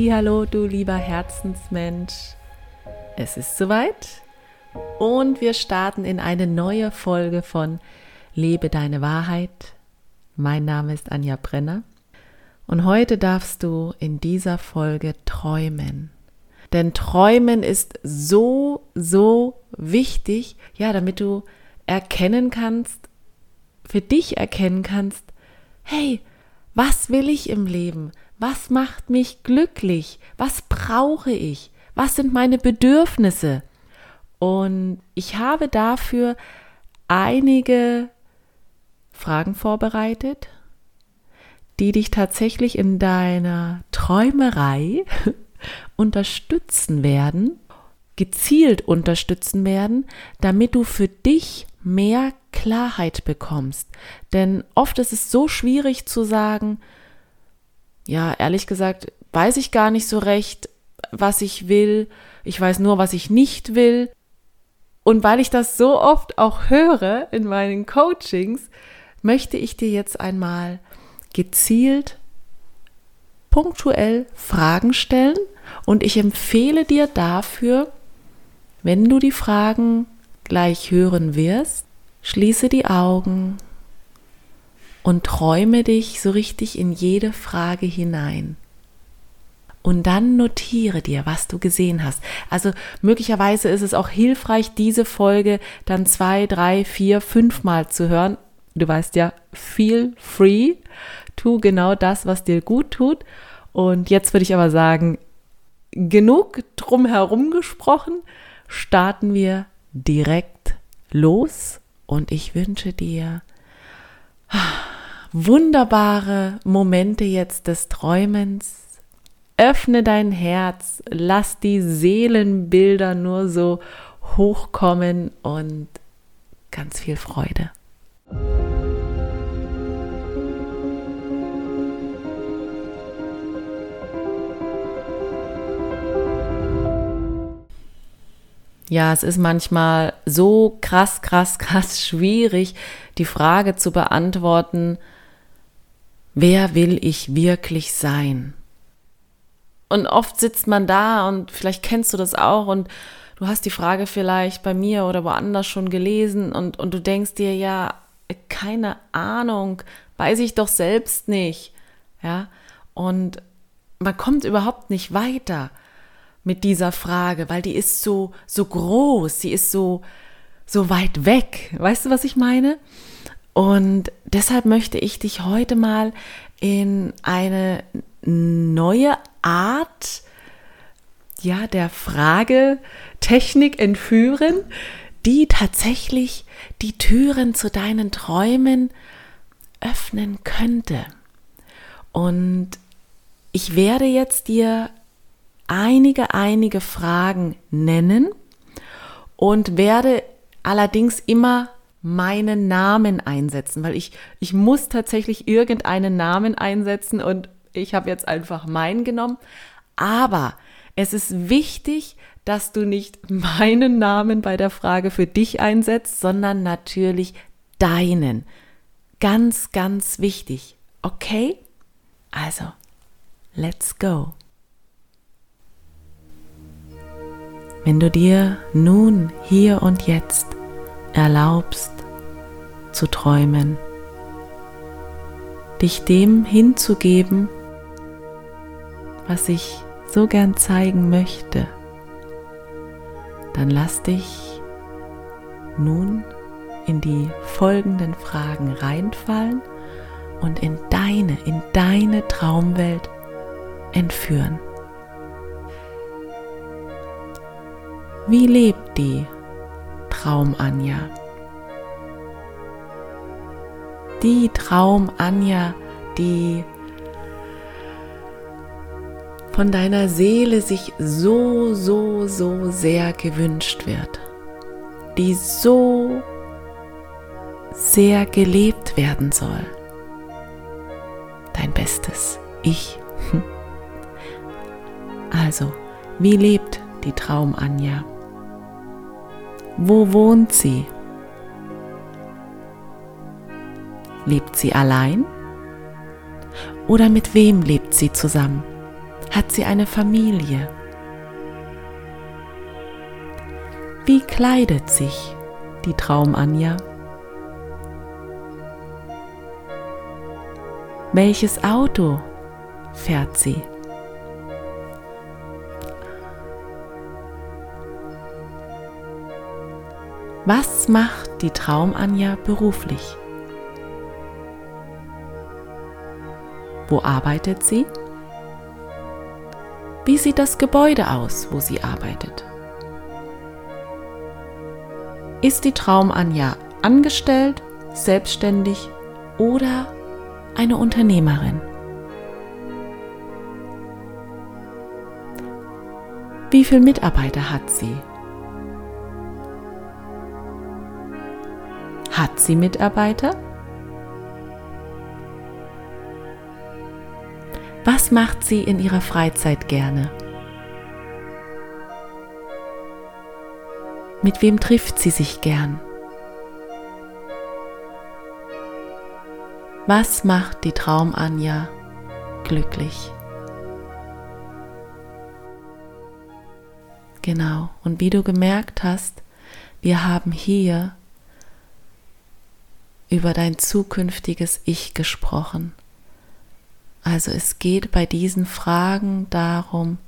Hallo, du lieber Herzensmensch. Es ist soweit und wir starten in eine neue Folge von Lebe deine Wahrheit. Mein Name ist Anja Brenner und heute darfst du in dieser Folge träumen. Denn träumen ist so, so wichtig, ja, damit du erkennen kannst, für dich erkennen kannst, hey, was will ich im Leben? Was macht mich glücklich? Was brauche ich? Was sind meine Bedürfnisse? Und ich habe dafür einige Fragen vorbereitet, die dich tatsächlich in deiner Träumerei unterstützen werden, gezielt unterstützen werden, damit du für dich mehr Klarheit bekommst. Denn oft ist es so schwierig zu sagen, ja, ehrlich gesagt, weiß ich gar nicht so recht, was ich will. Ich weiß nur, was ich nicht will. Und weil ich das so oft auch höre in meinen Coachings, möchte ich dir jetzt einmal gezielt, punktuell Fragen stellen. Und ich empfehle dir dafür, wenn du die Fragen gleich hören wirst, schließe die Augen und träume dich so richtig in jede Frage hinein. Und dann notiere dir, was du gesehen hast. Also möglicherweise ist es auch hilfreich, diese Folge dann zwei, drei, vier, fünf Mal zu hören. Du weißt ja, feel free. Tu genau das, was dir gut tut. Und jetzt würde ich aber sagen, genug drumherum gesprochen. Starten wir direkt los. Und ich wünsche dir wunderbare Momente jetzt des Träumens. Öffne dein Herz, lass die Seelenbilder nur so hochkommen und ganz viel Freude. Ja, es ist manchmal so krass, krass, krass schwierig, die Frage zu beantworten, wer will ich wirklich sein? Und oft sitzt man da und vielleicht kennst du das auch und du hast die Frage vielleicht bei mir oder woanders schon gelesen und, und du denkst dir, ja, keine Ahnung, weiß ich doch selbst nicht. Ja, und man kommt überhaupt nicht weiter mit dieser Frage, weil die ist so, so groß, sie ist so, so weit weg. Weißt du, was ich meine? Und deshalb möchte ich dich heute mal in eine neue Art ja, der Fragetechnik entführen, die tatsächlich die Türen zu deinen Träumen öffnen könnte. Und ich werde jetzt dir einige, einige Fragen nennen und werde allerdings immer meinen Namen einsetzen, weil ich, ich muss tatsächlich irgendeinen Namen einsetzen und ich habe jetzt einfach meinen genommen. Aber es ist wichtig, dass du nicht meinen Namen bei der Frage für dich einsetzt, sondern natürlich deinen. Ganz, ganz wichtig. Okay? Also, let's go. Wenn du dir nun, hier und jetzt erlaubst zu träumen, dich dem hinzugeben, was ich so gern zeigen möchte, dann lass dich nun in die folgenden Fragen reinfallen und in deine, in deine Traumwelt entführen. Wie lebt die Traum-Anja? Die Traum-Anja, die von deiner Seele sich so, so, so sehr gewünscht wird, die so sehr gelebt werden soll. Dein bestes Ich. Also, wie lebt die Traum-Anja? Wo wohnt sie? Lebt sie allein? Oder mit wem lebt sie zusammen? Hat sie eine Familie? Wie kleidet sich die Traum-Anja? Welches Auto fährt sie? Was macht die Traum-Anja beruflich? Wo arbeitet sie? Wie sieht das Gebäude aus, wo sie arbeitet? Ist die Traum-Anja angestellt, selbstständig oder eine Unternehmerin? Wie viele Mitarbeiter hat sie? Hat sie Mitarbeiter? Was macht sie in ihrer Freizeit gerne? Mit wem trifft sie sich gern? Was macht die Traum-Anja glücklich? Genau, und wie du gemerkt hast, wir haben hier über dein zukünftiges Ich gesprochen. Also es geht bei diesen Fragen darum,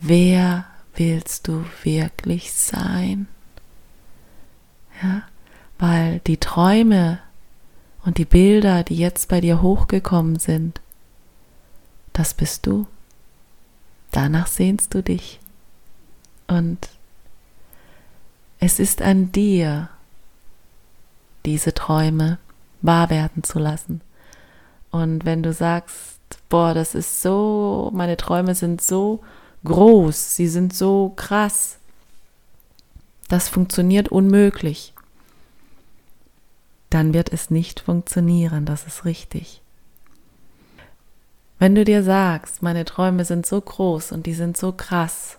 wer willst du wirklich sein? Ja, weil die Träume und die Bilder, die jetzt bei dir hochgekommen sind, das bist du. Danach sehnst du dich. Und es ist an dir, diese Träume wahr werden zu lassen. Und wenn du sagst, boah, das ist so, meine Träume sind so groß, sie sind so krass, das funktioniert unmöglich, dann wird es nicht funktionieren, das ist richtig. Wenn du dir sagst, meine Träume sind so groß und die sind so krass,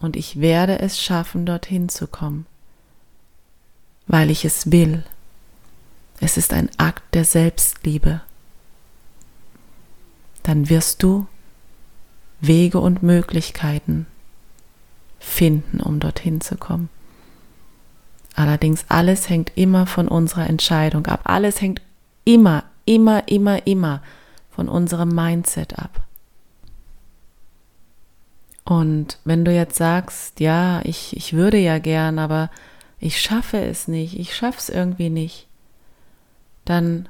und ich werde es schaffen, dorthin zu kommen, weil ich es will. Es ist ein Akt der Selbstliebe. Dann wirst du Wege und Möglichkeiten finden, um dorthin zu kommen. Allerdings alles hängt immer von unserer Entscheidung ab. Alles hängt immer, immer, immer, immer von unserem Mindset ab. Und wenn du jetzt sagst, ja, ich, ich würde ja gern, aber ich schaffe es nicht, ich schaffe es irgendwie nicht, dann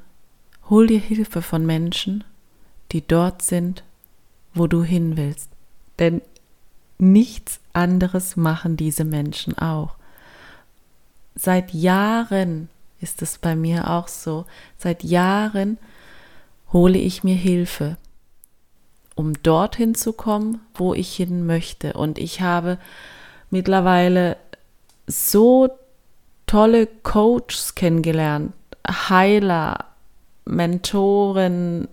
hol dir Hilfe von Menschen, die dort sind, wo du hin willst. Denn nichts anderes machen diese Menschen auch. Seit Jahren ist es bei mir auch so. Seit Jahren hole ich mir Hilfe, um dorthin zu kommen, wo ich hin möchte. Und ich habe mittlerweile so tolle Coaches kennengelernt, Heiler, Mentoren,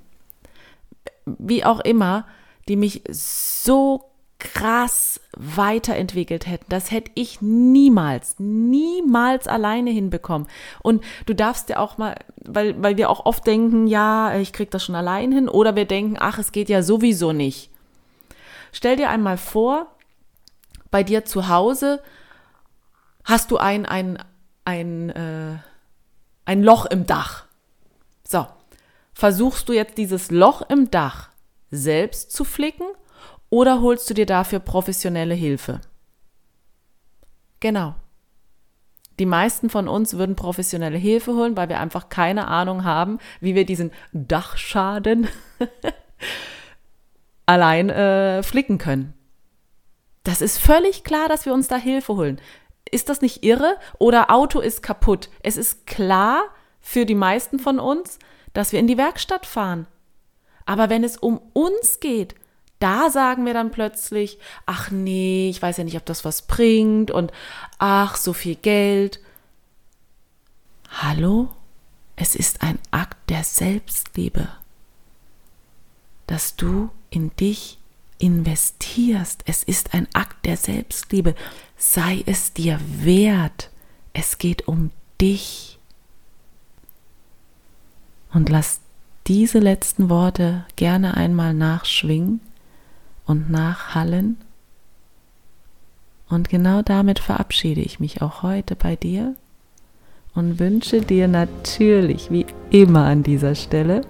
wie auch immer, die mich so krass weiterentwickelt hätten. Das hätte ich niemals, niemals alleine hinbekommen. Und du darfst ja auch mal, weil, weil wir auch oft denken, ja, ich krieg das schon allein hin, oder wir denken, ach, es geht ja sowieso nicht. Stell dir einmal vor, bei dir zu Hause hast du ein, ein, ein, äh, ein Loch im Dach. So, versuchst du jetzt dieses Loch im Dach selbst zu flicken oder holst du dir dafür professionelle Hilfe? Genau. Die meisten von uns würden professionelle Hilfe holen, weil wir einfach keine Ahnung haben, wie wir diesen Dachschaden allein äh, flicken können. Das ist völlig klar, dass wir uns da Hilfe holen. Ist das nicht irre? Oder Auto ist kaputt. Es ist klar für die meisten von uns, dass wir in die Werkstatt fahren. Aber wenn es um uns geht, da sagen wir dann plötzlich, ach nee, ich weiß ja nicht, ob das was bringt und ach, so viel Geld. Hallo? Es ist ein Akt der Selbstliebe, dass du in dich investierst. Es ist ein Akt der Selbstliebe. Sei es dir wert. Es geht um dich. Und lass diese letzten Worte gerne einmal nachschwingen und nachhallen. Und genau damit verabschiede ich mich auch heute bei dir und wünsche dir natürlich wie immer an dieser Stelle,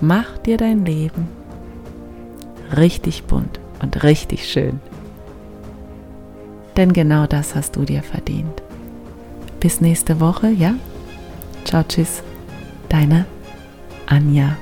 mach dir dein Leben richtig bunt und richtig schön. Denn genau das hast du dir verdient. Bis nächste Woche, ja? Ciao, tschüss. Deine Anja.